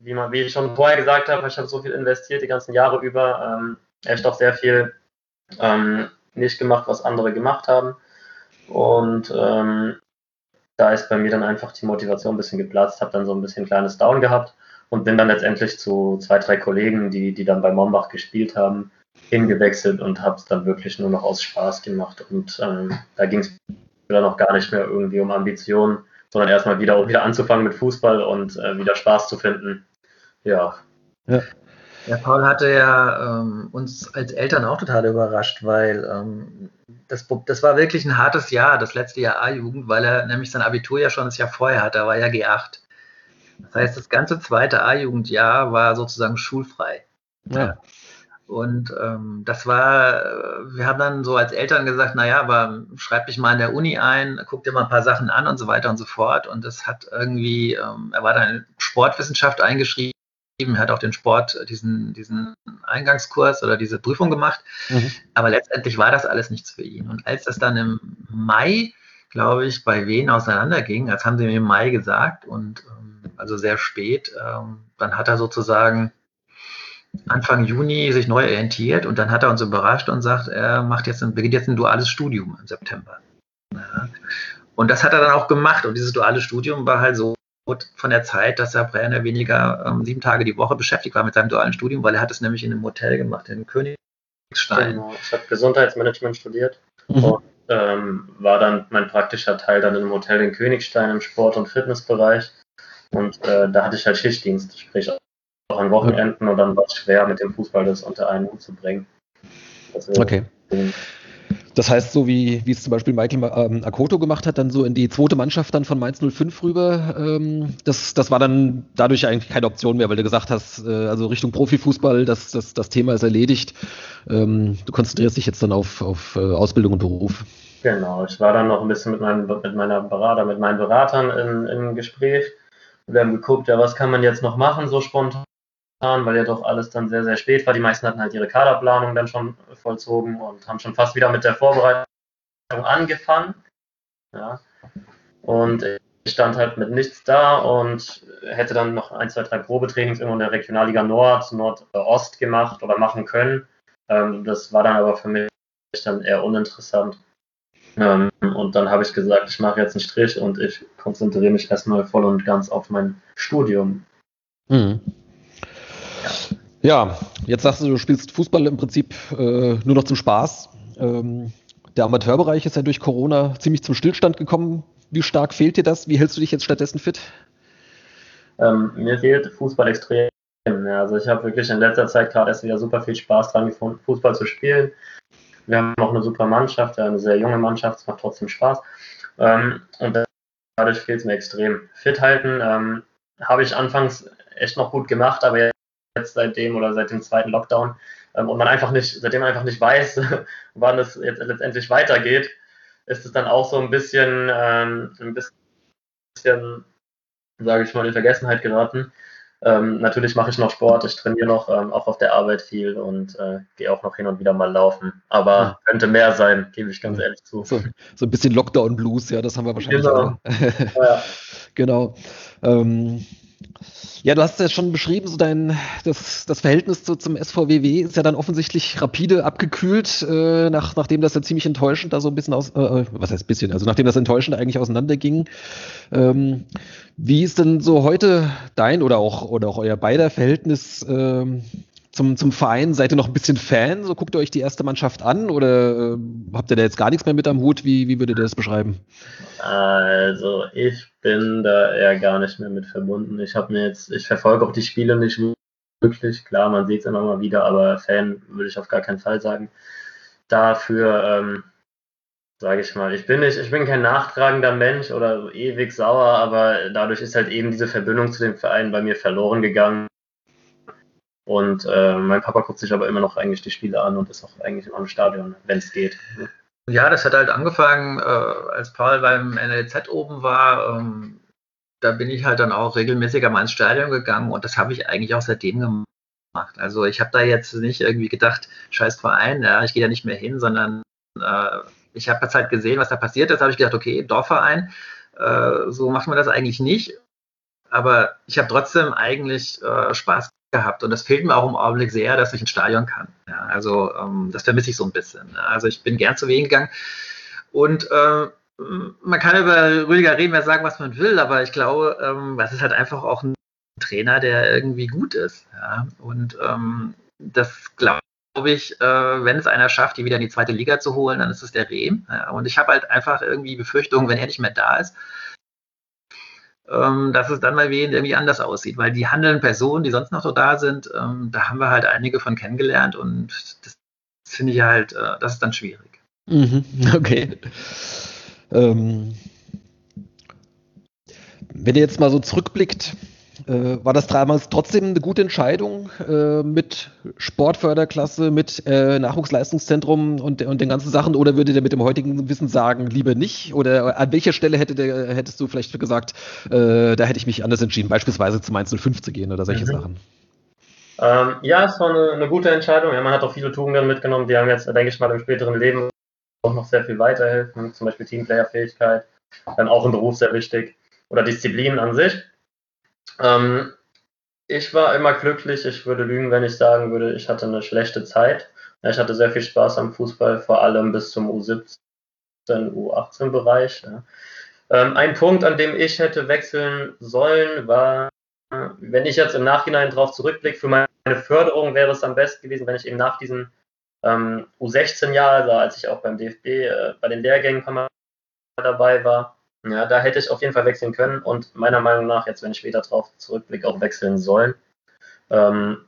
S3: wie, man, wie ich schon vorher gesagt habe, ich habe so viel investiert die ganzen Jahre über. Ähm, echt auch sehr viel ähm, nicht gemacht, was andere gemacht haben. Und ähm, da ist bei mir dann einfach die Motivation ein bisschen geplatzt, habe dann so ein bisschen kleines Down gehabt und bin dann letztendlich zu zwei, drei Kollegen, die, die dann bei Mombach gespielt haben, hingewechselt und habe es dann wirklich nur noch aus Spaß gemacht. Und ähm, da ging es dann noch gar nicht mehr irgendwie um Ambitionen, sondern erstmal wieder, wieder anzufangen mit Fußball und äh, wieder Spaß zu finden. Ja.
S4: ja. Ja, Paul hatte ja ähm, uns als Eltern auch total überrascht, weil ähm, das, das war wirklich ein hartes Jahr, das letzte Jahr A-Jugend, weil er nämlich sein Abitur ja schon das Jahr vorher hatte, er war ja G8. Das heißt, das ganze zweite A-Jugendjahr war sozusagen schulfrei. Ja. Und ähm, das war, wir haben dann so als Eltern gesagt, naja, aber schreib dich mal in der Uni ein, guck dir mal ein paar Sachen an und so weiter und so fort. Und das hat irgendwie, ähm, er war dann in Sportwissenschaft eingeschrieben hat auch den Sport, diesen, diesen Eingangskurs oder diese Prüfung gemacht. Mhm. Aber letztendlich war das alles nichts für ihn. Und als das dann im Mai, glaube ich, bei Wien auseinanderging, als haben sie mir im Mai gesagt und ähm, also sehr spät, ähm, dann hat er sozusagen Anfang Juni sich neu orientiert und dann hat er uns überrascht und sagt, er macht jetzt ein, beginnt jetzt ein duales Studium im September. Ja. Und das hat er dann auch gemacht und dieses duale Studium war halt so von der Zeit, dass er mehr oder weniger ähm, sieben Tage die Woche beschäftigt war mit seinem dualen Studium, weil er hat es nämlich in einem Hotel gemacht, in Königstein.
S3: Genau. Ich habe Gesundheitsmanagement studiert mhm. und ähm, war dann mein praktischer Teil dann in einem Hotel in Königstein im Sport- und Fitnessbereich. Und äh, da hatte ich halt Schichtdienst, sprich auch an Wochenenden und dann war es schwer, mit dem Fußball das unter einen Hut zu bringen.
S2: Also, okay. Das heißt, so wie, wie es zum Beispiel Michael ähm, Akoto gemacht hat, dann so in die zweite Mannschaft dann von Mainz 05 rüber, ähm, das, das war dann dadurch eigentlich keine Option mehr, weil du gesagt hast, äh, also Richtung Profifußball, das, das, das Thema ist erledigt. Ähm, du konzentrierst dich jetzt dann auf, auf äh, Ausbildung und Beruf.
S3: Genau, ich war dann noch ein bisschen mit, meinem, mit meiner Berater, mit meinen Beratern in, in Gespräch. Wir haben geguckt, ja, was kann man jetzt noch machen, so spontan weil ja doch alles dann sehr, sehr spät war. Die meisten hatten halt ihre Kaderplanung dann schon vollzogen und haben schon fast wieder mit der Vorbereitung angefangen. Ja. Und ich stand halt mit nichts da und hätte dann noch ein, zwei, drei Probetrainings irgendwo in der Regionalliga Nord, Nordost gemacht oder machen können. Ähm, das war dann aber für mich dann eher uninteressant. Ähm, und dann habe ich gesagt, ich mache jetzt einen Strich und ich konzentriere mich erstmal voll und ganz auf mein Studium. Mhm.
S2: Ja, jetzt sagst du, du spielst Fußball im Prinzip äh, nur noch zum Spaß. Ähm, der Amateurbereich ist ja durch Corona ziemlich zum Stillstand gekommen. Wie stark fehlt dir das? Wie hältst du dich jetzt stattdessen fit?
S3: Ähm, mir fehlt Fußball extrem. Ja, also ich habe wirklich in letzter Zeit gerade erst wieder super viel Spaß dran gefunden, Fußball zu spielen. Wir haben auch eine super Mannschaft, eine sehr junge Mannschaft, es macht trotzdem Spaß. Ähm, und dadurch fehlt es mir extrem. Fit halten ähm, habe ich anfangs echt noch gut gemacht, aber jetzt seitdem oder seit dem zweiten Lockdown ähm, und man einfach nicht, seitdem man einfach nicht weiß, wann es jetzt letztendlich weitergeht, ist es dann auch so ein bisschen, ähm, ein bisschen, sage ich mal, in Vergessenheit geraten. Ähm, natürlich mache ich noch Sport, ich trainiere noch, ähm, auch auf der Arbeit viel und äh, gehe auch noch hin und wieder mal laufen. Aber ja. könnte mehr sein, gebe ich ganz ehrlich zu.
S2: So, so ein bisschen Lockdown-Blues, ja, das haben wir wahrscheinlich genau. ja. genau. Ähm, ja, du hast ja schon beschrieben, so dein das, das Verhältnis zu, zum SVWW ist ja dann offensichtlich rapide abgekühlt, äh, nach, nachdem das ja ziemlich enttäuschend da so ein bisschen aus, äh, äh was heißt bisschen, also nachdem das enttäuschend eigentlich auseinanderging. Ähm, wie ist denn so heute dein oder auch oder auch euer beider Verhältnis ähm, zum, zum Verein? Seid ihr noch ein bisschen Fan? So guckt ihr euch die erste Mannschaft an oder äh, habt ihr da jetzt gar nichts mehr mit am Hut? Wie, wie würdet ihr das beschreiben?
S3: Also ich bin da eher gar nicht mehr mit verbunden. Ich habe mir jetzt, ich verfolge auch die Spiele nicht wirklich. Klar, man sieht es immer mal wieder, aber Fan würde ich auf gar keinen Fall sagen. Dafür ähm, sage ich mal, ich bin nicht, ich bin kein nachtragender Mensch oder ewig sauer, aber dadurch ist halt eben diese Verbindung zu dem Verein bei mir verloren gegangen. Und äh, mein Papa guckt sich aber immer noch eigentlich die Spiele an und ist auch eigentlich immer im Stadion, wenn es geht.
S4: Ja, das hat halt angefangen, äh, als Paul beim NLZ oben war. Ähm, da bin ich halt dann auch regelmäßiger mal ins Stadion gegangen und das habe ich eigentlich auch seitdem gemacht. Also ich habe da jetzt nicht irgendwie gedacht, scheiß Verein, ja, ich gehe da nicht mehr hin, sondern äh, ich habe halt gesehen, was da passiert ist, habe ich gedacht, okay, Dorfverein, äh, so macht man das eigentlich nicht. Aber ich habe trotzdem eigentlich äh, Spaß gehabt. Und das fehlt mir auch im Augenblick sehr, dass ich ins Stadion kann. Ja, also ähm, das vermisse ich so ein bisschen. Also ich bin gern zu Wien gegangen. Und äh, man kann über Rüdiger reden, wer sagen, was man will, aber ich glaube, ähm, das ist halt einfach auch ein Trainer, der irgendwie gut ist. Ja? Und ähm, das glaube ich, äh, wenn es einer schafft, die wieder in die zweite Liga zu holen, dann ist es der Rehm. Ja? Und ich habe halt einfach irgendwie Befürchtungen, wenn er nicht mehr da ist, dass es dann bei wen irgendwie anders aussieht, weil die handelnden Personen, die sonst noch so da sind, ähm, da haben wir halt einige von kennengelernt und das, das finde ich halt, äh, das ist dann schwierig.
S2: Mhm, okay. Ähm, wenn ihr jetzt mal so zurückblickt, äh, war das damals trotzdem eine gute Entscheidung äh, mit Sportförderklasse, mit äh, Nachwuchsleistungszentrum und, und den ganzen Sachen? Oder würdet ihr mit dem heutigen Wissen sagen, lieber nicht? Oder an welcher Stelle hättet ihr, hättest du vielleicht gesagt, äh, da hätte ich mich anders entschieden, beispielsweise zu Mainz 05 zu gehen oder solche mhm. Sachen?
S3: Ähm, ja, es war eine, eine, gute Entscheidung. Ja, man hat auch viele Tugenden mitgenommen, die haben jetzt, denke ich mal, im späteren Leben auch noch sehr viel weiterhelfen. Zum Beispiel Teamplayer-Fähigkeit, dann auch im Beruf sehr wichtig. Oder Disziplinen an sich. Ähm, ich war immer glücklich. Ich würde lügen, wenn ich sagen würde, ich hatte eine schlechte Zeit. Ich hatte sehr viel Spaß am Fußball, vor allem bis zum U17, U18-Bereich. Ja. Ähm, ein Punkt, an dem ich hätte wechseln sollen, war, wenn ich jetzt im Nachhinein darauf zurückblicke, für meine Förderung wäre es am besten gewesen, wenn ich eben nach diesen ähm, U16-Jahren, also als ich auch beim DFB äh, bei den Lehrgängen dabei war, ja, da hätte ich auf jeden Fall wechseln können und meiner Meinung nach, jetzt wenn ich später darauf zurückblicke, auch wechseln sollen. Ähm,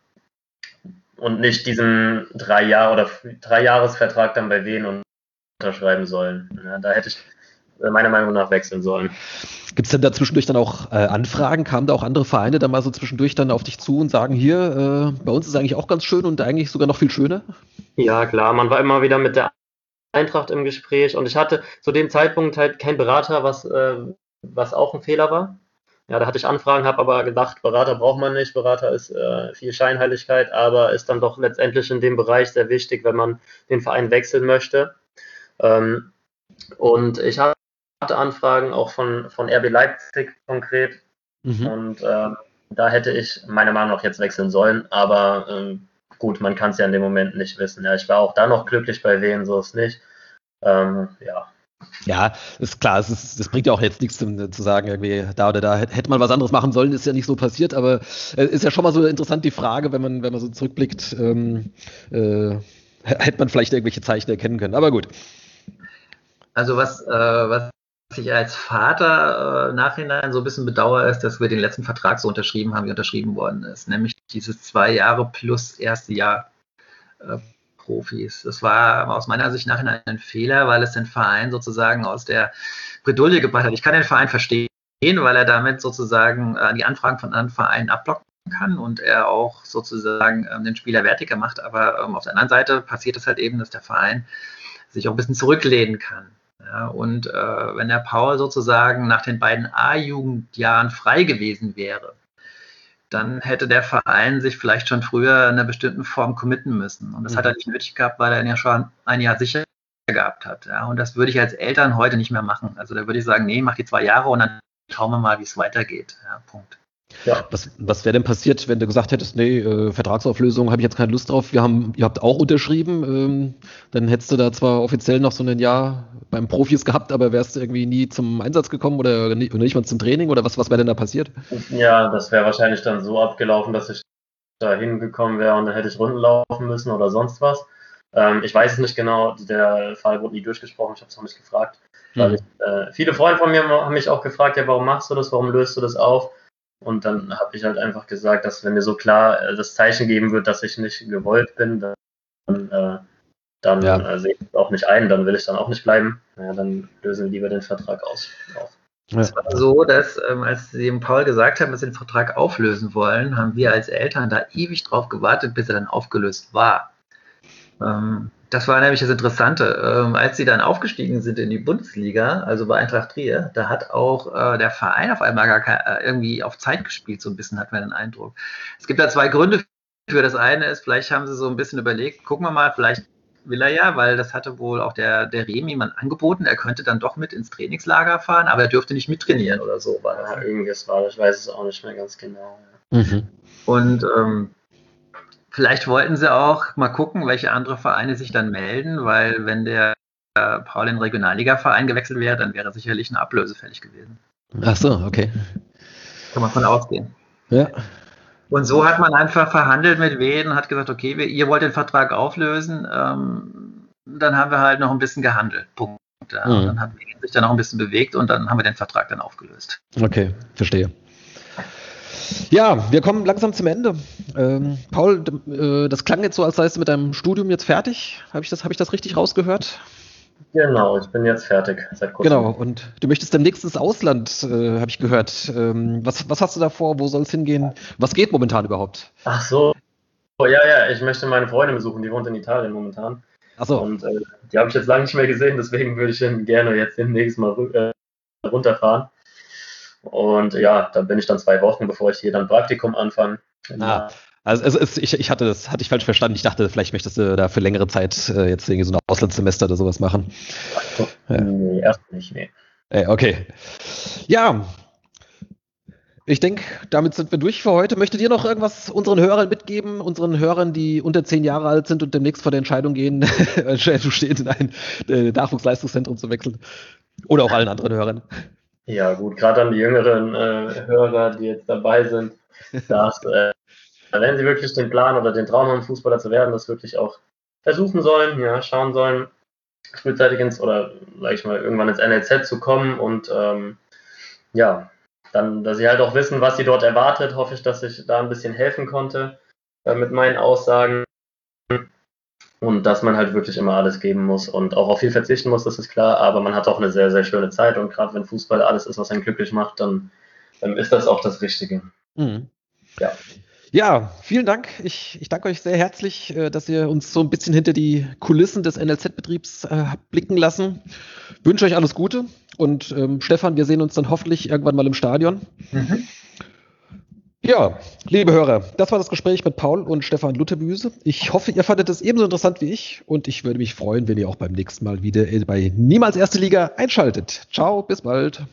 S3: und nicht diesen drei Jahr oder drei Jahresvertrag dann bei Wen unterschreiben sollen. Ja, da hätte ich äh, meiner Meinung nach wechseln sollen.
S2: Gibt es denn da zwischendurch dann auch äh, Anfragen? Kamen da auch andere Vereine dann mal so zwischendurch dann auf dich zu und sagen, hier, äh, bei uns ist es eigentlich auch ganz schön und eigentlich sogar noch viel schöner?
S3: Ja, klar, man war immer wieder mit der Eintracht im Gespräch und ich hatte zu dem Zeitpunkt halt keinen Berater, was, äh, was auch ein Fehler war. Ja, da hatte ich Anfragen, habe aber gedacht, Berater braucht man nicht, Berater ist äh, viel Scheinheiligkeit, aber ist dann doch letztendlich in dem Bereich sehr wichtig, wenn man den Verein wechseln möchte. Ähm, und ich hatte Anfragen auch von, von RB Leipzig konkret. Mhm. Und äh, da hätte ich meiner Meinung nach jetzt wechseln sollen, aber ähm, gut, man kann es ja in dem Moment nicht wissen. Ja, ich war auch da noch glücklich bei wen, so ist nicht. Ähm, ja.
S2: Ja, ist klar, es, ist, es bringt ja auch jetzt nichts zu, zu, sagen, irgendwie da oder da hätte man was anderes machen sollen, ist ja nicht so passiert, aber es äh, ist ja schon mal so interessant die Frage, wenn man, wenn man so zurückblickt, ähm, äh, hätte man vielleicht irgendwelche Zeichen erkennen können. Aber gut.
S4: Also was, äh, was ich als Vater äh, nachhinein so ein bisschen bedauere, ist, dass wir den letzten Vertrag so unterschrieben haben, wie unterschrieben worden ist. Nämlich dieses zwei Jahre plus erste Jahr äh, Profis. Das war aus meiner Sicht nachhinein ein Fehler, weil es den Verein sozusagen aus der Bredouille gebracht hat. Ich kann den Verein verstehen, weil er damit sozusagen äh, die Anfragen von anderen Vereinen abblocken kann und er auch sozusagen ähm, den Spieler wertiger macht. Aber ähm, auf der anderen Seite passiert es halt eben, dass der Verein sich auch ein bisschen zurücklehnen kann. Ja, und äh, wenn der Paul sozusagen nach den beiden A-Jugendjahren frei gewesen wäre, dann hätte der Verein sich vielleicht schon früher in einer bestimmten Form committen müssen. Und das mhm. hat er nicht nötig gehabt, weil er ihn ja schon ein Jahr sicher gehabt hat. Ja, und das würde ich als Eltern heute nicht mehr machen. Also da würde ich sagen, nee, mach die zwei Jahre und dann schauen wir mal, wie es weitergeht. Ja, Punkt.
S2: Ja. Was, was wäre denn passiert, wenn du gesagt hättest, nee, äh, Vertragsauflösung habe ich jetzt keine Lust drauf, wir haben, ihr habt auch unterschrieben, ähm, dann hättest du da zwar offiziell noch so ein Jahr beim Profis gehabt, aber wärst du irgendwie nie zum Einsatz gekommen oder nicht, oder nicht mal zum Training oder was, was wäre denn da passiert?
S3: Ja, das wäre wahrscheinlich dann so abgelaufen, dass ich da hingekommen wäre und dann hätte ich Runden laufen müssen oder sonst was. Ähm, ich weiß es nicht genau, der Fall wurde nie durchgesprochen, ich habe es noch nicht gefragt. Weil mhm. ich, äh, viele Freunde von mir haben mich auch gefragt, ja, warum machst du das, warum löst du das auf? Und dann habe ich halt einfach gesagt, dass wenn mir so klar äh, das Zeichen geben wird, dass ich nicht gewollt bin, dann, äh, dann ja. äh, sehe ich es auch nicht ein, dann will ich dann auch nicht bleiben. Ja, dann lösen wir lieber den Vertrag aus. Auf.
S4: Es war so, dass ähm, als sie dem Paul gesagt haben, dass sie den Vertrag auflösen wollen, haben wir als Eltern da ewig drauf gewartet, bis er dann aufgelöst war. Ähm, das war nämlich das Interessante. Ähm, als sie dann aufgestiegen sind in die Bundesliga, also bei Eintracht Trier, da hat auch äh, der Verein auf einmal gar kein, äh, irgendwie auf Zeit gespielt, so ein bisschen hat man den Eindruck. Es gibt da zwei Gründe für. Das eine ist, vielleicht haben sie so ein bisschen überlegt, gucken wir mal, vielleicht will er ja, weil das hatte wohl auch der, der Remi mal angeboten, er könnte dann doch mit ins Trainingslager fahren, aber er dürfte nicht mittrainieren oder so.
S3: War ja, irgendwas war, ich weiß es auch nicht mehr ganz genau.
S4: Mhm. Und ähm, Vielleicht wollten sie auch mal gucken, welche andere Vereine sich dann melden, weil wenn der äh, Paul in Regionalliga-Verein gewechselt wäre, dann wäre sicherlich eine Ablöse fällig gewesen.
S2: Ach so, okay.
S4: Kann man von ausgehen. Ja. Und so hat man einfach verhandelt mit Weden, hat gesagt, okay, wir, ihr wollt den Vertrag auflösen, ähm, dann haben wir halt noch ein bisschen gehandelt. Punkt. Ja, mhm. Dann hat Weden sich dann noch ein bisschen bewegt und dann haben wir den Vertrag dann aufgelöst.
S2: Okay, verstehe. Ja, wir kommen langsam zum Ende. Ähm, Paul, äh, das klang jetzt so, als seist du mit deinem Studium jetzt fertig. Habe ich, das, hab ich das richtig rausgehört?
S3: Genau, ich bin jetzt fertig
S2: seit kurzem. Genau, und du möchtest demnächst ins Ausland, äh, habe ich gehört. Ähm, was, was hast du da vor? Wo soll es hingehen? Was geht momentan überhaupt?
S3: Ach so. Oh, ja, ja, ich möchte meine Freundin besuchen, die wohnt in Italien momentan. Ach so. Und äh, die habe ich jetzt lange nicht mehr gesehen, deswegen würde ich gerne jetzt demnächst mal äh, runterfahren. Und ja, da bin ich dann zwei Wochen, bevor ich hier dann Praktikum anfange.
S2: Ah, Also, also es, ich, ich hatte das, hatte ich falsch verstanden. Ich dachte, vielleicht möchtest du da für längere Zeit äh, jetzt irgendwie so ein Auslandssemester oder sowas machen.
S3: Ach, ja. Nee, erst nicht, nee.
S2: Äh, okay. Ja. Ich denke, damit sind wir durch für heute. Möchtet ihr noch irgendwas unseren Hörern mitgeben? Unseren Hörern, die unter zehn Jahre alt sind und demnächst vor der Entscheidung gehen, zu stehen, in ein äh, Nachwuchsleistungszentrum zu wechseln? Oder auch allen anderen Hörern?
S3: Ja, gut, gerade an die jüngeren äh, Hörer, die jetzt dabei sind, dass, äh, wenn sie wirklich den Plan oder den Traum haben, Fußballer zu werden, das wirklich auch versuchen sollen, ja, schauen sollen, frühzeitig ins oder sag ich mal irgendwann ins NLZ zu kommen und ähm, ja, dann, dass sie halt auch wissen, was sie dort erwartet, hoffe ich, dass ich da ein bisschen helfen konnte äh, mit meinen Aussagen und dass man halt wirklich immer alles geben muss und auch auf viel verzichten muss, das ist klar, aber man hat auch eine sehr, sehr schöne Zeit und gerade wenn Fußball alles ist, was einen glücklich macht, dann, dann ist das auch das Richtige. Mhm.
S2: Ja. Ja, vielen Dank. Ich, ich danke euch sehr herzlich, äh, dass ihr uns so ein bisschen hinter die Kulissen des NLZ-Betriebs äh, blicken lassen. Wünsche euch alles Gute und ähm, Stefan, wir sehen uns dann hoffentlich irgendwann mal im Stadion. Mhm. Ja, liebe Hörer, das war das Gespräch mit Paul und Stefan Lutherbüse. Ich hoffe, ihr fandet es ebenso interessant wie ich und ich würde mich freuen, wenn ihr auch beim nächsten Mal wieder bei Niemals Erste Liga einschaltet. Ciao, bis bald.